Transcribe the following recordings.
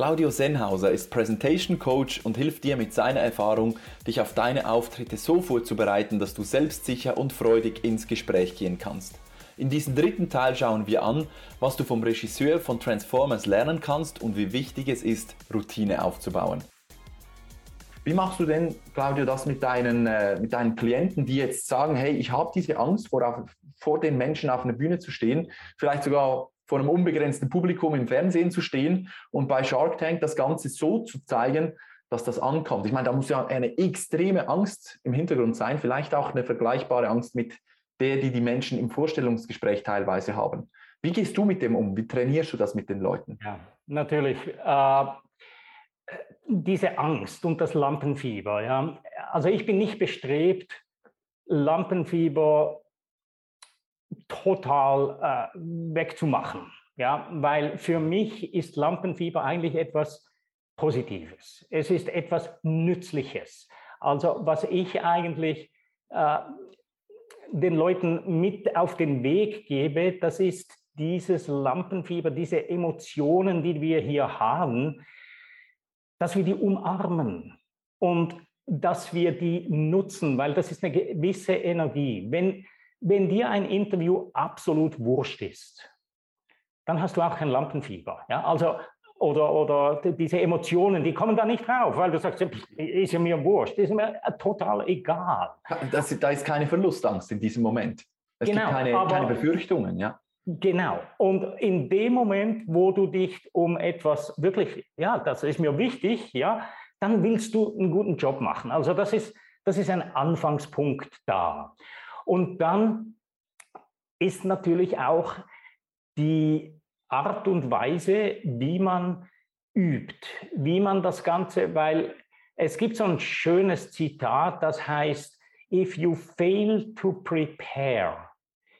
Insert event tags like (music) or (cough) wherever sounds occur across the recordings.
Claudio Sennhauser ist Presentation Coach und hilft dir mit seiner Erfahrung, dich auf deine Auftritte so vorzubereiten, dass du selbstsicher und freudig ins Gespräch gehen kannst. In diesem dritten Teil schauen wir an, was du vom Regisseur von Transformers lernen kannst und wie wichtig es ist, Routine aufzubauen. Wie machst du denn, Claudio, das mit deinen, äh, mit deinen Klienten, die jetzt sagen, hey, ich habe diese Angst, vor, vor den Menschen auf einer Bühne zu stehen, vielleicht sogar vor einem unbegrenzten Publikum im Fernsehen zu stehen und bei Shark Tank das Ganze so zu zeigen, dass das ankommt. Ich meine, da muss ja eine extreme Angst im Hintergrund sein, vielleicht auch eine vergleichbare Angst mit der, die die Menschen im Vorstellungsgespräch teilweise haben. Wie gehst du mit dem um? Wie trainierst du das mit den Leuten? Ja, natürlich. Äh, diese Angst und das Lampenfieber. Ja. Also ich bin nicht bestrebt, Lampenfieber total äh, wegzumachen. Ja, weil für mich ist Lampenfieber eigentlich etwas Positives. Es ist etwas Nützliches. Also was ich eigentlich äh, den Leuten mit auf den Weg gebe, das ist dieses Lampenfieber, diese Emotionen, die wir hier haben, dass wir die umarmen und dass wir die nutzen, weil das ist eine gewisse Energie. Wenn wenn dir ein Interview absolut wurscht ist, dann hast du auch kein Lampenfieber. Ja? Also, oder, oder diese Emotionen, die kommen da nicht drauf, weil du sagst, ist ja mir wurscht, ist mir total egal. Das, da ist keine Verlustangst in diesem Moment. Es genau, gibt keine, keine Befürchtungen, ja. Genau. Und in dem Moment, wo du dich um etwas wirklich, ja, das ist mir wichtig, ja, dann willst du einen guten Job machen. Also das ist, das ist ein Anfangspunkt da. Und dann ist natürlich auch die Art und Weise, wie man übt, wie man das Ganze, weil es gibt so ein schönes Zitat, das heißt, if you fail to prepare,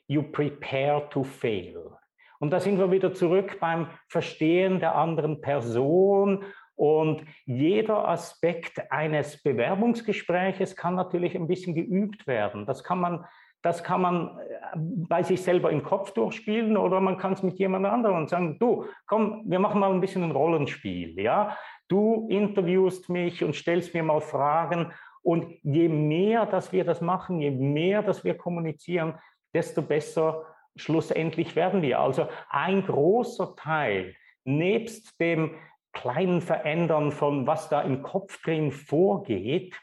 you prepare to fail. Und da sind wir wieder zurück beim Verstehen der anderen Person und jeder Aspekt eines Bewerbungsgespräches kann natürlich ein bisschen geübt werden. Das kann man, das kann man äh, bei sich selber im Kopf durchspielen oder man kann es mit jemand anderem sagen, du, komm, wir machen mal ein bisschen ein Rollenspiel, ja. Du interviewst mich und stellst mir mal Fragen und je mehr, dass wir das machen, je mehr, dass wir kommunizieren, desto besser schlussendlich werden wir. Also ein großer Teil nebst dem kleinen Verändern von was da im Kopf drin vorgeht,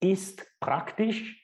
ist praktisch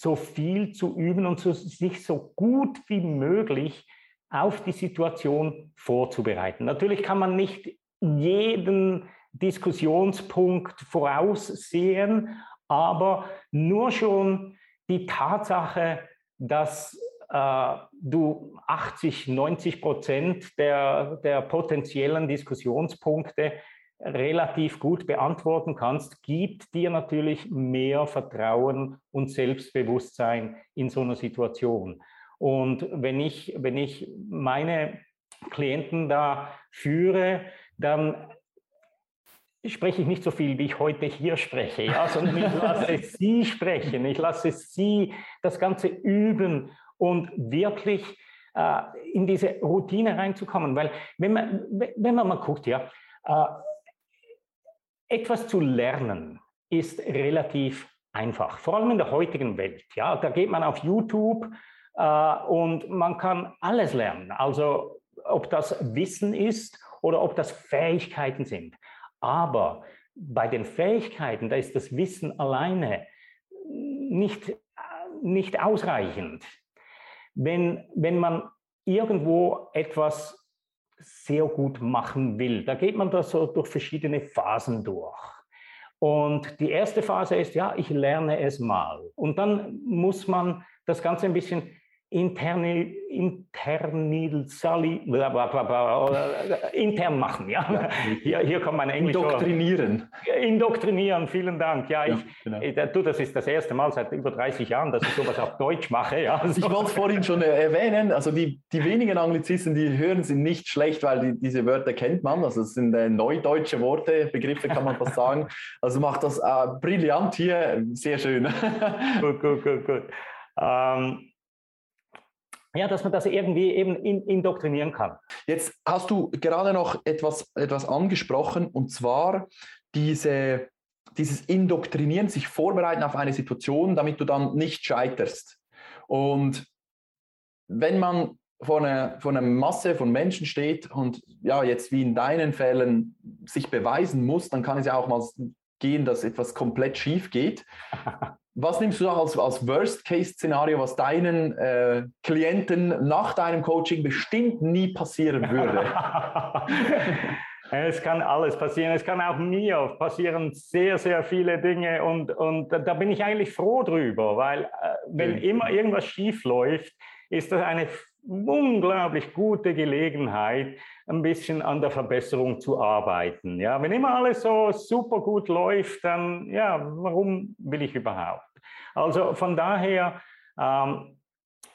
so viel zu üben und so, sich so gut wie möglich auf die Situation vorzubereiten. Natürlich kann man nicht jeden Diskussionspunkt voraussehen, aber nur schon die Tatsache, dass äh, du 80, 90 Prozent der, der potenziellen Diskussionspunkte relativ gut beantworten kannst, gibt dir natürlich mehr Vertrauen und Selbstbewusstsein in so einer Situation. Und wenn ich, wenn ich meine Klienten da führe, dann spreche ich nicht so viel, wie ich heute hier spreche, ja, sondern ich lasse (laughs) sie sprechen, ich lasse sie das Ganze üben und wirklich äh, in diese Routine reinzukommen. Weil wenn man, wenn man mal guckt, ja, äh, etwas zu lernen ist relativ einfach, vor allem in der heutigen Welt. Ja, da geht man auf YouTube äh, und man kann alles lernen. Also ob das Wissen ist oder ob das Fähigkeiten sind. Aber bei den Fähigkeiten, da ist das Wissen alleine nicht, nicht ausreichend wenn, wenn man irgendwo etwas sehr gut machen will, da geht man da so durch verschiedene Phasen durch. Und die erste Phase ist, ja, ich lerne es mal. Und dann muss man das Ganze ein bisschen Interni, Internal Sali, intern machen. Ja? Hier, hier kommt mein Englisch. Indoktrinieren. Indoktrinieren, vielen Dank. Ja, ich, ja, genau. du, das ist das erste Mal seit über 30 Jahren, dass ich sowas auf Deutsch mache. Ja, so. (laughs) Ich wollte es vorhin schon erwähnen, also die, die wenigen Anglizisten, die hören, sind nicht schlecht, weil die, diese Wörter kennt man. Also es sind äh, neudeutsche Worte, Begriffe kann man fast sagen. (laughs) Also macht das äh, brillant hier, sehr schön. gut, gut, gut, gut. Ähm, ja, dass man das irgendwie eben indoktrinieren kann. Jetzt hast du gerade noch etwas, etwas angesprochen und zwar diese, dieses Indoktrinieren, sich vorbereiten auf eine Situation, damit du dann nicht scheiterst. Und wenn man vor einer, vor einer Masse von Menschen steht und ja, jetzt wie in deinen Fällen sich beweisen muss, dann kann es ja auch mal gehen, dass etwas komplett schief geht. Was nimmst du da als, als Worst-Case-Szenario, was deinen äh, Klienten nach deinem Coaching bestimmt nie passieren würde? (laughs) es kann alles passieren. Es kann auch mir passieren sehr, sehr viele Dinge und, und da bin ich eigentlich froh drüber, weil äh, wenn immer irgendwas schief läuft, ist das eine unglaublich gute Gelegenheit, ein bisschen an der Verbesserung zu arbeiten. Ja, wenn immer alles so super gut läuft, dann ja, warum will ich überhaupt? Also von daher, ähm,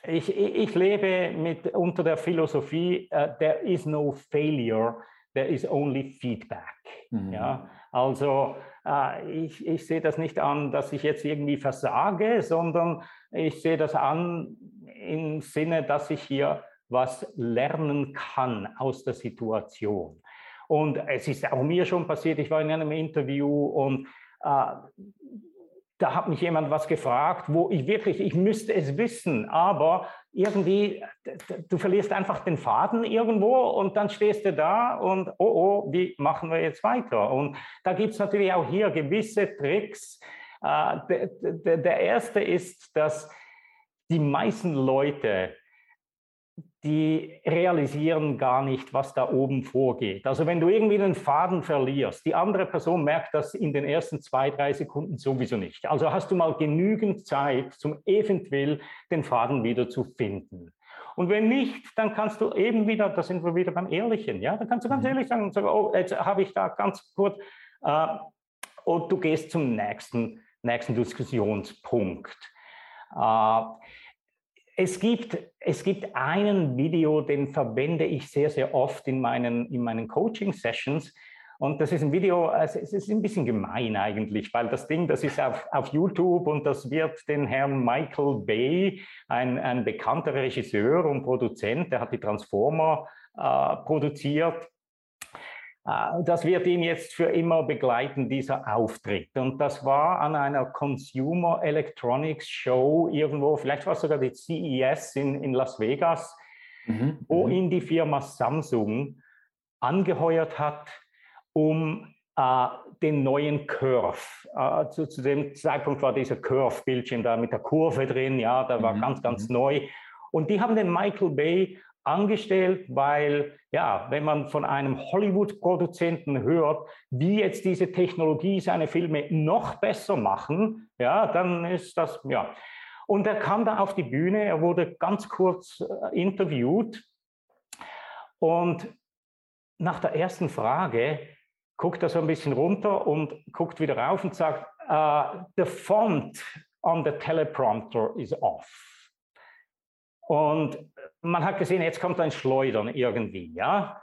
ich, ich lebe mit unter der Philosophie, uh, there is no failure, there is only feedback. Mhm. Ja, also äh, ich, ich sehe das nicht an, dass ich jetzt irgendwie versage, sondern ich sehe das an im Sinne, dass ich hier was lernen kann aus der Situation. Und es ist auch mir schon passiert, ich war in einem Interview und äh, da hat mich jemand was gefragt, wo ich wirklich, ich müsste es wissen, aber irgendwie, du verlierst einfach den Faden irgendwo und dann stehst du da und, oh, oh, wie machen wir jetzt weiter? Und da gibt es natürlich auch hier gewisse Tricks. Äh, der, der erste ist, dass die meisten Leute die realisieren gar nicht, was da oben vorgeht. Also wenn du irgendwie den Faden verlierst, die andere Person merkt das in den ersten zwei, drei Sekunden sowieso nicht. Also hast du mal genügend Zeit, zum eventuell den Faden wieder zu finden. Und wenn nicht, dann kannst du eben wieder, da sind wir wieder beim Ehrlichen, ja, da kannst du ganz mhm. ehrlich sagen, sagen oh, jetzt habe ich da ganz kurz, äh, und du gehst zum nächsten, nächsten Diskussionspunkt. Äh, es gibt, es gibt einen Video, den verwende ich sehr, sehr oft in meinen, in meinen Coaching-Sessions. Und das ist ein Video, es ist ein bisschen gemein eigentlich, weil das Ding, das ist auf, auf YouTube und das wird den Herrn Michael Bay, ein, ein bekannter Regisseur und Produzent, der hat die Transformer äh, produziert, das wird ihn jetzt für immer begleiten, dieser Auftritt. Und das war an einer Consumer Electronics Show irgendwo, vielleicht war es sogar die CES in, in Las Vegas, mhm. wo mhm. ihn die Firma Samsung angeheuert hat, um äh, den neuen Curve. Äh, zu, zu, dem Zeitpunkt war dieser Curve-Bildschirm da mit der Kurve drin, ja, da war mhm. ganz, ganz mhm. neu. Und die haben den Michael Bay angestellt, weil ja, wenn man von einem Hollywood-Produzenten hört, wie jetzt diese Technologie seine Filme noch besser machen, ja, dann ist das ja. Und er kam da auf die Bühne, er wurde ganz kurz äh, interviewt und nach der ersten Frage guckt er so ein bisschen runter und guckt wieder rauf und sagt, uh, the font on the teleprompter is off. Und man hat gesehen, jetzt kommt ein Schleudern irgendwie, ja.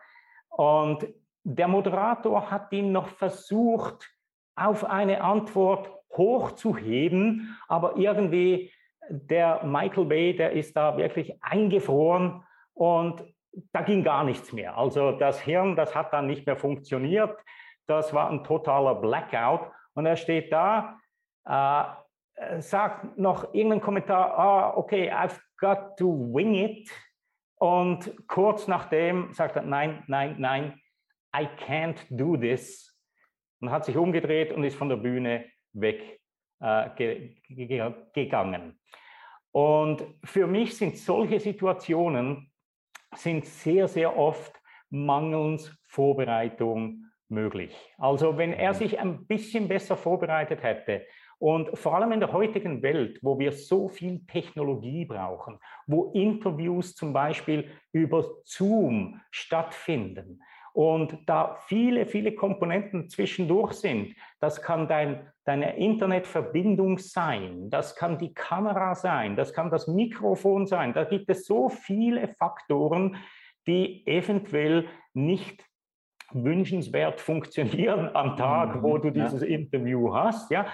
Und der Moderator hat ihn noch versucht, auf eine Antwort hochzuheben, aber irgendwie der Michael Bay, der ist da wirklich eingefroren und da ging gar nichts mehr. Also das Hirn, das hat dann nicht mehr funktioniert. Das war ein totaler Blackout. Und er steht da, äh, sagt noch irgendeinen Kommentar, ah, okay, I've got to wing it. Und kurz nachdem sagt er, nein, nein, nein, I can't do this. Und hat sich umgedreht und ist von der Bühne weg äh. Und für mich sind solche Situationen sind sehr, sehr oft mangels Vorbereitung möglich. Also wenn er mhm. sich ein bisschen besser vorbereitet hätte Und vor allem in der heutigen Welt, wo wir so viel Technologie brauchen, wo Interviews zum Beispiel über Zoom stattfinden und da viele, viele Komponenten zwischendurch sind, das kann dein, deine Internetverbindung sein, das kann die Kamera sein, das kann das Mikrofon sein, da gibt es so viele Faktoren, die eventuell nicht wünschenswert funktionieren am Tag, wo du dieses ja. Interview hast, ja,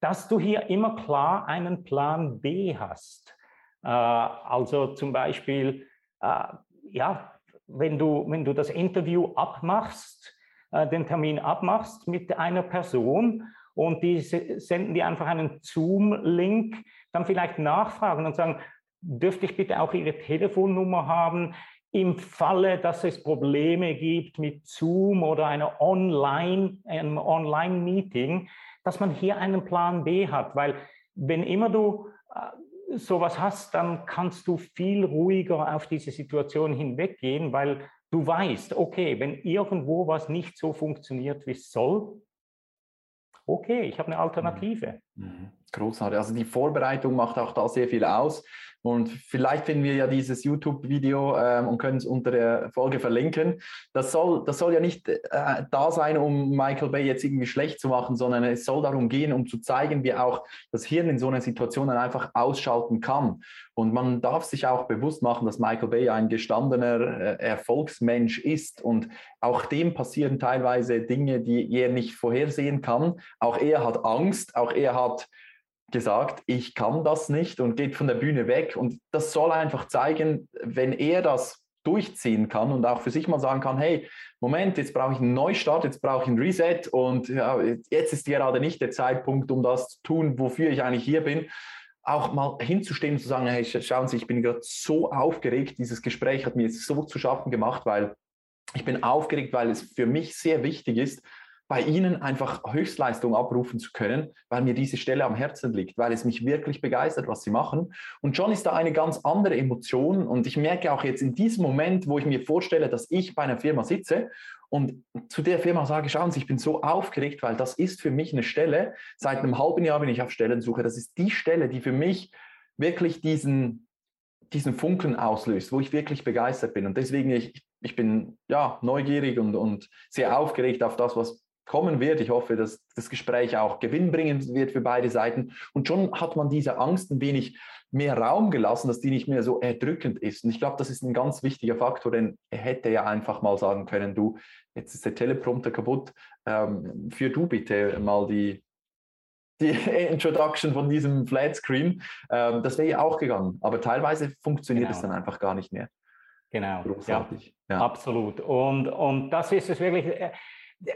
dass du hier immer klar einen Plan B hast. Äh, also zum Beispiel, äh, ja, wenn du, wenn du das Interview abmachst, äh, den Termin abmachst mit einer Person und die senden dir einfach einen Zoom-Link, dann vielleicht nachfragen und sagen, dürfte ich bitte auch Ihre Telefonnummer haben? im Falle, dass es Probleme gibt mit Zoom oder einer Online, einem Online-Meeting, dass man hier einen Plan B hat, weil wenn immer du äh, sowas hast, dann kannst du viel ruhiger auf diese Situation hinweggehen, weil du weißt, okay, wenn irgendwo was nicht so funktioniert, wie es soll, okay, ich habe eine Alternative. Mhm. Großartig. Also die Vorbereitung macht auch da sehr viel aus. Und vielleicht finden wir ja dieses YouTube-Video ähm, und können es unter der Folge verlinken. Das soll, das soll ja nicht äh, da sein, um Michael Bay jetzt irgendwie schlecht zu machen, sondern es soll darum gehen, um zu zeigen, wie auch das Hirn in so einer Situation dann einfach ausschalten kann. Und man darf sich auch bewusst machen, dass Michael Bay ein gestandener äh, Erfolgsmensch ist und auch dem passieren teilweise Dinge, die er nicht vorhersehen kann. Auch er hat Angst, auch er hat gesagt, ich kann das nicht und geht von der Bühne weg. Und das soll einfach zeigen, wenn er das durchziehen kann und auch für sich mal sagen kann, hey, Moment, jetzt brauche ich einen Neustart, jetzt brauche ich ein Reset und ja, jetzt ist gerade nicht der Zeitpunkt, um das zu tun, wofür ich eigentlich hier bin. Auch mal hinzustehen und zu sagen, hey, schauen Sie, ich bin gerade so aufgeregt, dieses Gespräch hat mir jetzt so zu schaffen gemacht, weil ich bin aufgeregt, weil es für mich sehr wichtig ist, bei Ihnen einfach Höchstleistung abrufen zu können, weil mir diese Stelle am Herzen liegt, weil es mich wirklich begeistert, was Sie machen. Und schon ist da eine ganz andere Emotion. Und ich merke auch jetzt in diesem Moment, wo ich mir vorstelle, dass ich bei einer Firma sitze und zu der Firma sage, schauen Sie, ich bin so aufgeregt, weil das ist für mich eine Stelle. Seit einem halben Jahr bin ich auf Stellensuche. Das ist die Stelle, die für mich wirklich diesen, diesen Funken auslöst, wo ich wirklich begeistert bin. Und deswegen, ich, ich bin ja neugierig und, und sehr aufgeregt auf das, was kommen wird. Ich hoffe, dass das Gespräch auch gewinnbringend wird für beide Seiten. Und schon hat man diese Angst ein wenig mehr Raum gelassen, dass die nicht mehr so erdrückend ist. Und ich glaube, das ist ein ganz wichtiger Faktor, denn er hätte ja einfach mal sagen können, du, jetzt ist der Teleprompter kaputt, ähm, führ du bitte mal die, die (laughs) Introduction von diesem Flatscreen. Ähm, das wäre ja auch gegangen. Aber teilweise funktioniert genau. es dann einfach gar nicht mehr. Genau, Großartig. Ja, ja. absolut. Und, und das ist es wirklich, äh,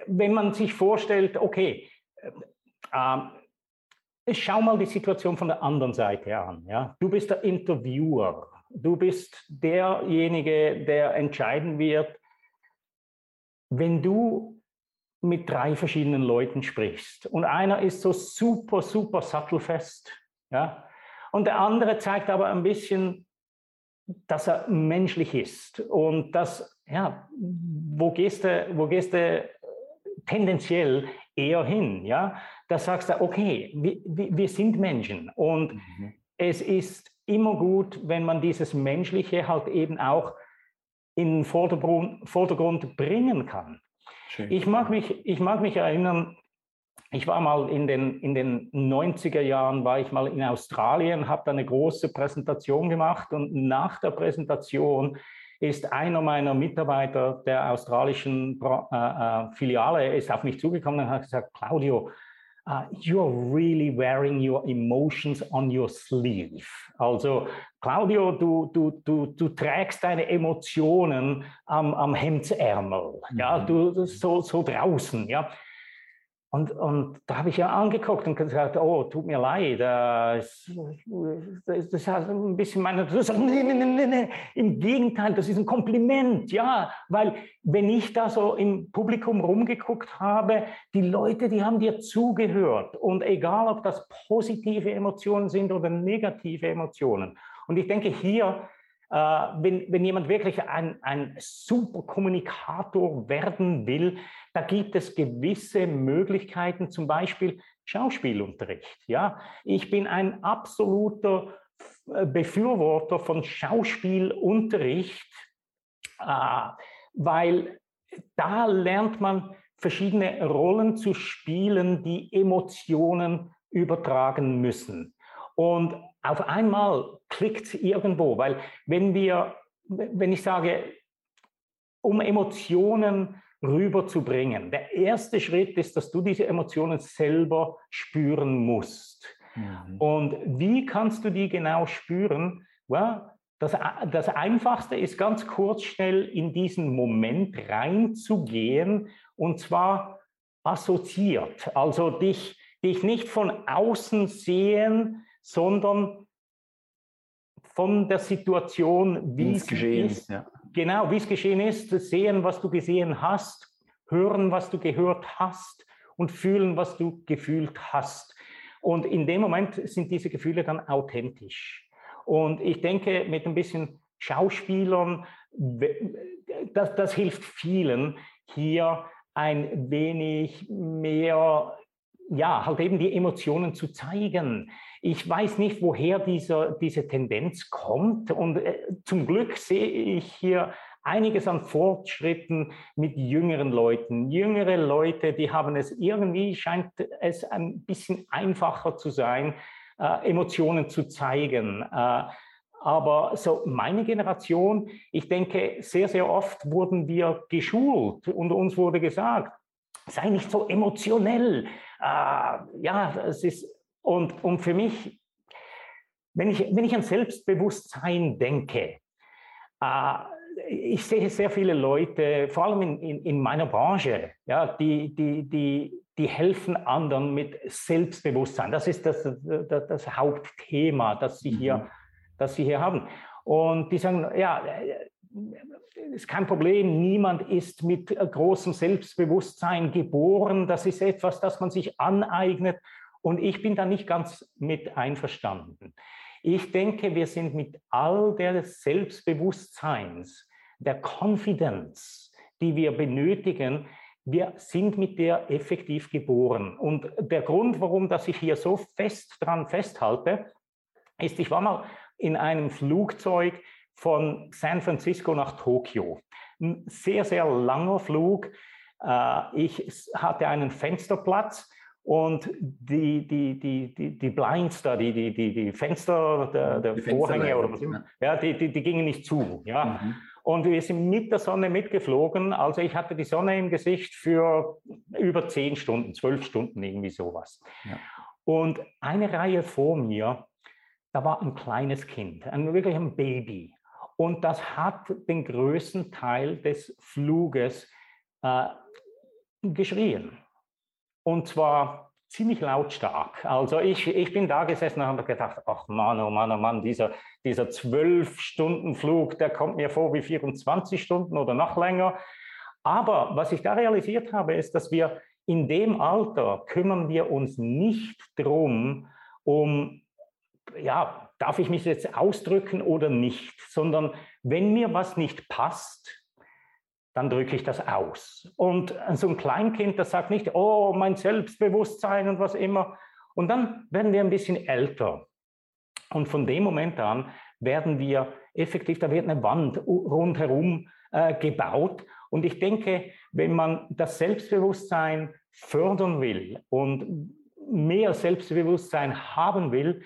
wenn man sich vorstellt, okay, äh, schau mal die Situation von der anderen Seite an. Ja? Du bist der Interviewer, du bist derjenige, der entscheiden wird, wenn du mit drei verschiedenen Leuten sprichst und einer ist so super, super sattelfest, ja, und der andere zeigt aber ein bisschen, dass er menschlich ist und das, ja, wo gehst du, wo gehst du tendenziell eher hin. Ja? Da sagst du, okay, wir, wir sind Menschen und mhm. es ist immer gut, wenn man dieses Menschliche halt eben auch in den Vordergrund, Vordergrund bringen kann. Schön. Ich mag, mich, ich mag mich erinnern, ich war mal in den, in den 90er Jahren, war ich mal in Australien, habe da eine große Präsentation gemacht und nach der Präsentation ist einer meiner Mitarbeiter der australischen äh, äh, Filiale ist auf mich zugekommen und hat gesagt, Claudio, uh, you're really wearing your emotions on your sleeve. Also Claudio, du, du, du, du trägst deine Emotionen am, am Hemdsärmel, ja, mhm. du so, so draußen, ja. Und, und da habe ich ja angeguckt und gesagt, oh, tut mir leid, das, das, ist ein bisschen meine, nee, nee, nee, nee, im Gegenteil, das ist ein Kompliment, ja, weil wenn ich da so im Publikum rumgeguckt habe, die Leute, die haben dir zugehört. Und egal, ob das positive Emotionen sind oder negative Emotionen. Und ich denke, hier äh, wenn, wenn jemand wirklich ein, ein super Kommunikator werden will, da gibt es gewisse Möglichkeiten, zum Beispiel Schauspielunterricht. Ja? Ich bin ein absoluter äh, Befürworter von Schauspielunterricht, äh, weil da lernt man verschiedene Rollen zu spielen, die Emotionen übertragen müssen. Und auf einmal klickt irgendwo, weil wenn wir, wenn ich sage, um Emotionen rüberzubringen, der erste Schritt ist, dass du diese Emotionen selber spüren musst. Mhm. Und wie kannst du die genau spüren? Well, das, das Einfachste ist ganz kurz schnell in diesen Moment reinzugehen und zwar assoziiert. Also dich, dich nicht von außen sehen, sondern von der Situation, wie es geschehen ist. Ja. Genau, wie es geschehen ist, sehen, was du gesehen hast, hören, was du gehört hast und fühlen, was du gefühlt hast. Und in dem Moment sind diese Gefühle dann authentisch. Und ich denke, mit ein bisschen Schauspielern, das, das hilft vielen, hier ein wenig mehr, ja, halt eben die Emotionen zu zeigen. Ich weiß nicht, woher dieser, diese Tendenz kommt. Und äh, zum Glück sehe ich hier einiges an Fortschritten mit jüngeren Leuten. Jüngere Leute, die haben es irgendwie, scheint es ein bisschen einfacher zu sein, äh, Emotionen zu zeigen. Äh, aber so meine Generation, ich denke, sehr, sehr oft wurden wir geschult und uns wurde gesagt, sei nicht so emotionell. Äh, ja, es ist und, und für mich, wenn ich, wenn ich an Selbstbewusstsein denke, äh, ich sehe sehr viele Leute, vor allem in, in, in meiner Branche, ja, die, die, die, die helfen anderen mit Selbstbewusstsein. Das ist das, das, das Hauptthema, das sie, hier, mhm. das sie hier haben. Und die sagen, ja, ist kein Problem, niemand ist mit großem Selbstbewusstsein geboren. Das ist etwas, das man sich aneignet und ich bin da nicht ganz mit einverstanden. Ich denke, wir sind mit all der Selbstbewusstseins, der Confidence, die wir benötigen, wir sind mit der effektiv geboren. Und der Grund, warum dass ich hier so fest dran festhalte, ist, ich war mal in einem Flugzeug von San Francisco nach Tokio. Ein sehr, sehr langer Flug. Äh, ich hatte einen Fensterplatz und die, die, die, die, die Blinds da, die, die, die, die Fenster der, der Vorhänge oder was immer, ja, die, die, die gingen nicht zu. Ja. Mhm. Und wir sind mit der Sonne mitgeflogen. Also ich hatte die Sonne im Gesicht für über zehn Stunden, zwölf Stunden, irgendwie sowas. Ja. Und eine Reihe vor mir, da war ein kleines Kind, ein, wirklich ein Baby. Und das hat den größten Teil des Fluges äh, geschrien. Und zwar ziemlich lautstark. Also ich, ich bin da gesessen und habe gedacht, ach Mann, oh Mann, oh Mann, dieser, dieser 12-Stunden-Flug, der kommt mir vor wie 24 Stunden oder noch länger. Aber was ich da realisiert habe, ist, dass wir in dem Alter kümmern wir uns nicht drum, um, ja, darf ich mich jetzt ausdrücken oder nicht, sondern wenn mir was nicht passt, dann drücke ich das aus. Und so ein Kleinkind, das sagt nicht, oh, mein Selbstbewusstsein und was immer. Und dann werden wir ein bisschen älter. Und von dem Moment an werden wir effektiv, da wird eine Wand rundherum äh, gebaut. Und ich denke, wenn man das Selbstbewusstsein fördern will und mehr Selbstbewusstsein haben will,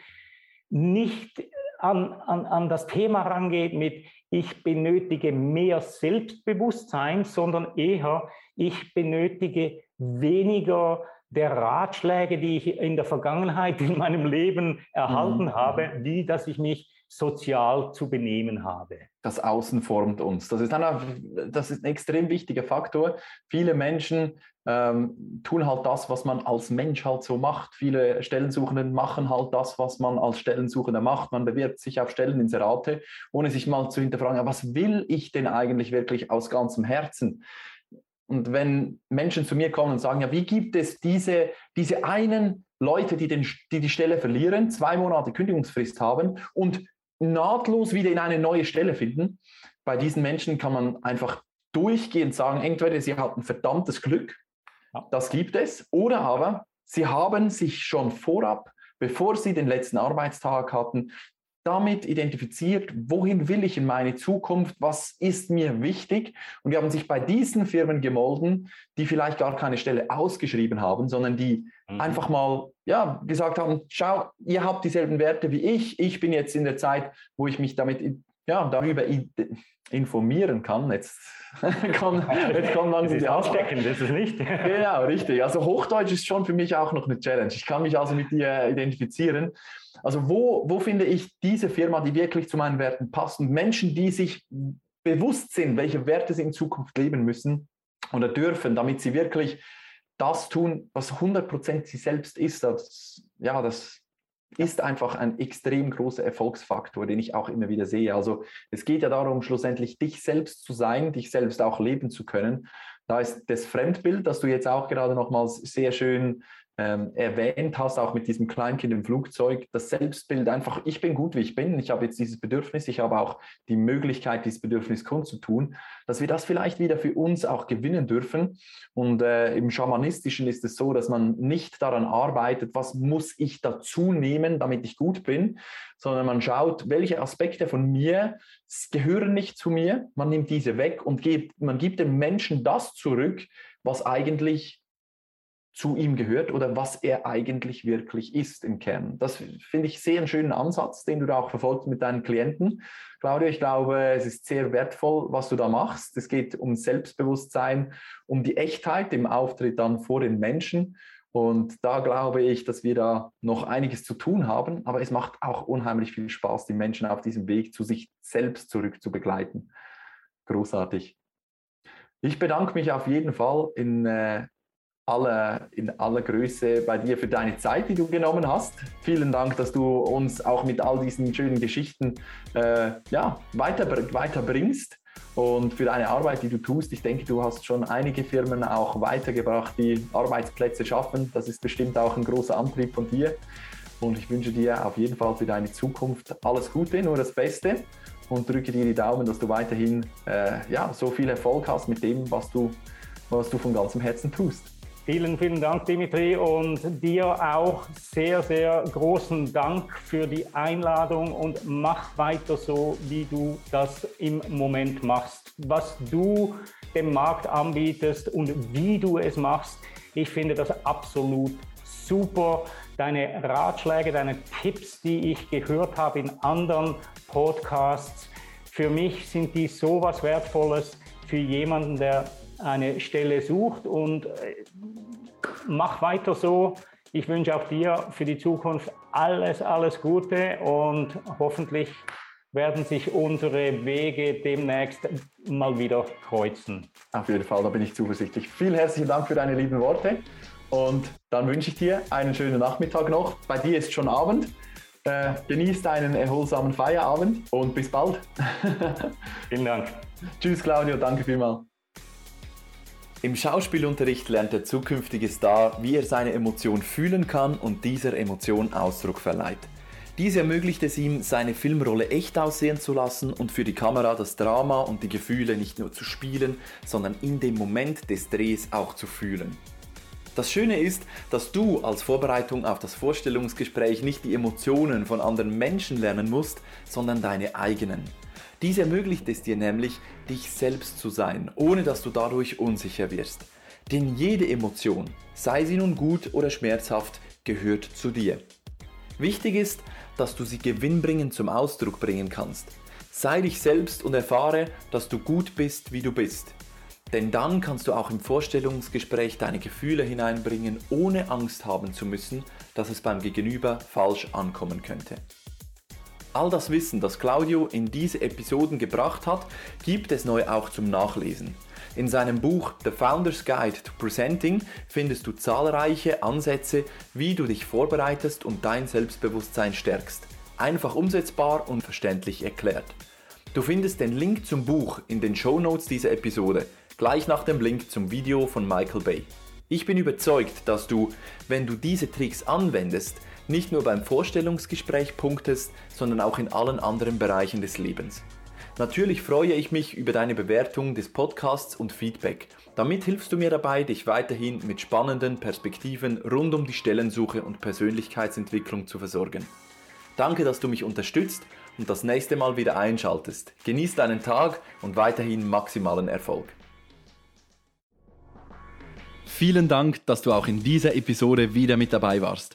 nicht an, an, an das Thema rangeht mit, ich benötige mehr Selbstbewusstsein, sondern eher, ich benötige weniger der Ratschläge, die ich in der Vergangenheit in meinem Leben erhalten mhm. habe, wie dass ich mich sozial zu benehmen habe. Das Außen formt uns. Das ist, dann, das ist ein extrem wichtiger Faktor. Viele Menschen ähm, tun halt das, was man als Mensch halt so macht. Viele Stellensuchenden machen halt das, was man als Stellensuchender macht. Man bewirbt sich auf Stelleninserate, ohne sich mal zu hinterfragen, was will ich denn eigentlich wirklich aus ganzem Herzen? Und wenn Menschen zu mir kommen und sagen, ja, wie gibt es diese, diese einen Leute, die, den, die die Stelle verlieren, zwei Monate Kündigungsfrist haben und nahtlos wieder in eine neue Stelle finden. Bei diesen Menschen kann man einfach durchgehend sagen, entweder sie hatten verdammtes Glück, das gibt es, oder aber sie haben sich schon vorab, bevor sie den letzten Arbeitstag hatten, damit identifiziert, wohin will ich in meine Zukunft, was ist mir wichtig. Und wir haben sich bei diesen Firmen gemolden, die vielleicht gar keine Stelle ausgeschrieben haben, sondern die mhm. einfach mal ja, gesagt haben, schau, ihr habt dieselben Werte wie ich, ich bin jetzt in der Zeit, wo ich mich damit ja, darüber informieren kann. Jetzt, (laughs) kommt, jetzt kommt langsam die Ausstecken, das ist nicht. (laughs) genau, richtig. Also Hochdeutsch ist schon für mich auch noch eine Challenge. Ich kann mich also mit dir identifizieren. Also wo, wo finde ich diese Firma, die wirklich zu meinen Werten passt und Menschen, die sich bewusst sind, welche Werte sie in Zukunft leben müssen oder dürfen, damit sie wirklich das tun, was 100% sie selbst ist. Das, ja, das ist einfach ein extrem großer Erfolgsfaktor, den ich auch immer wieder sehe. Also es geht ja darum, schlussendlich dich selbst zu sein, dich selbst auch leben zu können. Da ist das Fremdbild, das du jetzt auch gerade nochmals sehr schön ähm, erwähnt hast, auch mit diesem Kleinkind im Flugzeug, das Selbstbild einfach, ich bin gut, wie ich bin, ich habe jetzt dieses Bedürfnis, ich habe auch die Möglichkeit, dieses Bedürfnis kundzutun, dass wir das vielleicht wieder für uns auch gewinnen dürfen. Und äh, im Schamanistischen ist es so, dass man nicht daran arbeitet, was muss ich dazu nehmen, damit ich gut bin, sondern man schaut, welche Aspekte von mir gehören nicht zu mir, man nimmt diese weg und gibt, man gibt dem Menschen das zurück, was eigentlich zu ihm gehört oder was er eigentlich wirklich ist im Kern. Das finde ich sehr einen schönen Ansatz, den du da auch verfolgst mit deinen Klienten. Claudio, ich glaube, es ist sehr wertvoll, was du da machst. Es geht um Selbstbewusstsein, um die Echtheit im Auftritt dann vor den Menschen. Und da glaube ich, dass wir da noch einiges zu tun haben, aber es macht auch unheimlich viel Spaß, die Menschen auf diesem Weg zu sich selbst zurück zu begleiten. Großartig. Ich bedanke mich auf jeden Fall in äh, aller, in aller Größe bei dir für deine Zeit, die du genommen hast. Vielen Dank, dass du uns auch mit all diesen schönen Geschichten äh, ja, weiter, weiterbringst und für deine Arbeit, die du tust. Ich denke, du hast schon einige Firmen auch weitergebracht, die Arbeitsplätze schaffen. Das ist bestimmt auch ein großer Antrieb von dir. Und ich wünsche dir auf jeden Fall für deine Zukunft alles Gute, nur das Beste und drücke dir die Daumen, dass du weiterhin äh, ja, so viel Erfolg hast mit dem, was du, was du von ganzem Herzen tust. Vielen, vielen Dank, Dimitri, und dir auch sehr, sehr großen Dank für die Einladung und mach weiter so, wie du das im Moment machst. Was du dem Markt anbietest und wie du es machst, ich finde das absolut super. Deine Ratschläge, deine Tipps, die ich gehört habe in anderen Podcasts, für mich sind die so was Wertvolles für jemanden, der eine Stelle sucht und äh, mach weiter so. Ich wünsche auch dir für die Zukunft alles, alles Gute und hoffentlich werden sich unsere Wege demnächst mal wieder kreuzen. Auf jeden Fall, da bin ich zuversichtlich. Vielen herzlichen Dank für deine lieben Worte und dann wünsche ich dir einen schönen Nachmittag noch. Bei dir ist schon Abend. Äh, genieß deinen erholsamen Feierabend und bis bald. (laughs) Vielen Dank. Tschüss Claudio, danke vielmals. Im Schauspielunterricht lernt der zukünftige Star, wie er seine Emotion fühlen kann und dieser Emotion Ausdruck verleiht. Dies ermöglicht es ihm, seine Filmrolle echt aussehen zu lassen und für die Kamera das Drama und die Gefühle nicht nur zu spielen, sondern in dem Moment des Drehs auch zu fühlen. Das Schöne ist, dass du als Vorbereitung auf das Vorstellungsgespräch nicht die Emotionen von anderen Menschen lernen musst, sondern deine eigenen. Dies ermöglicht es dir nämlich, dich selbst zu sein, ohne dass du dadurch unsicher wirst. Denn jede Emotion, sei sie nun gut oder schmerzhaft, gehört zu dir. Wichtig ist, dass du sie gewinnbringend zum Ausdruck bringen kannst. Sei dich selbst und erfahre, dass du gut bist, wie du bist. Denn dann kannst du auch im Vorstellungsgespräch deine Gefühle hineinbringen, ohne Angst haben zu müssen, dass es beim Gegenüber falsch ankommen könnte. All das Wissen, das Claudio in diese Episoden gebracht hat, gibt es neu auch zum Nachlesen. In seinem Buch The Founder's Guide to Presenting findest du zahlreiche Ansätze, wie du dich vorbereitest und dein Selbstbewusstsein stärkst. Einfach umsetzbar und verständlich erklärt. Du findest den Link zum Buch in den Show Notes dieser Episode, gleich nach dem Link zum Video von Michael Bay. Ich bin überzeugt, dass du, wenn du diese Tricks anwendest, nicht nur beim Vorstellungsgespräch punktest, sondern auch in allen anderen Bereichen des Lebens. Natürlich freue ich mich über deine Bewertung des Podcasts und Feedback. Damit hilfst du mir dabei, dich weiterhin mit spannenden Perspektiven rund um die Stellensuche und Persönlichkeitsentwicklung zu versorgen. Danke, dass du mich unterstützt und das nächste Mal wieder einschaltest. Genieß deinen Tag und weiterhin maximalen Erfolg. Vielen Dank, dass du auch in dieser Episode wieder mit dabei warst.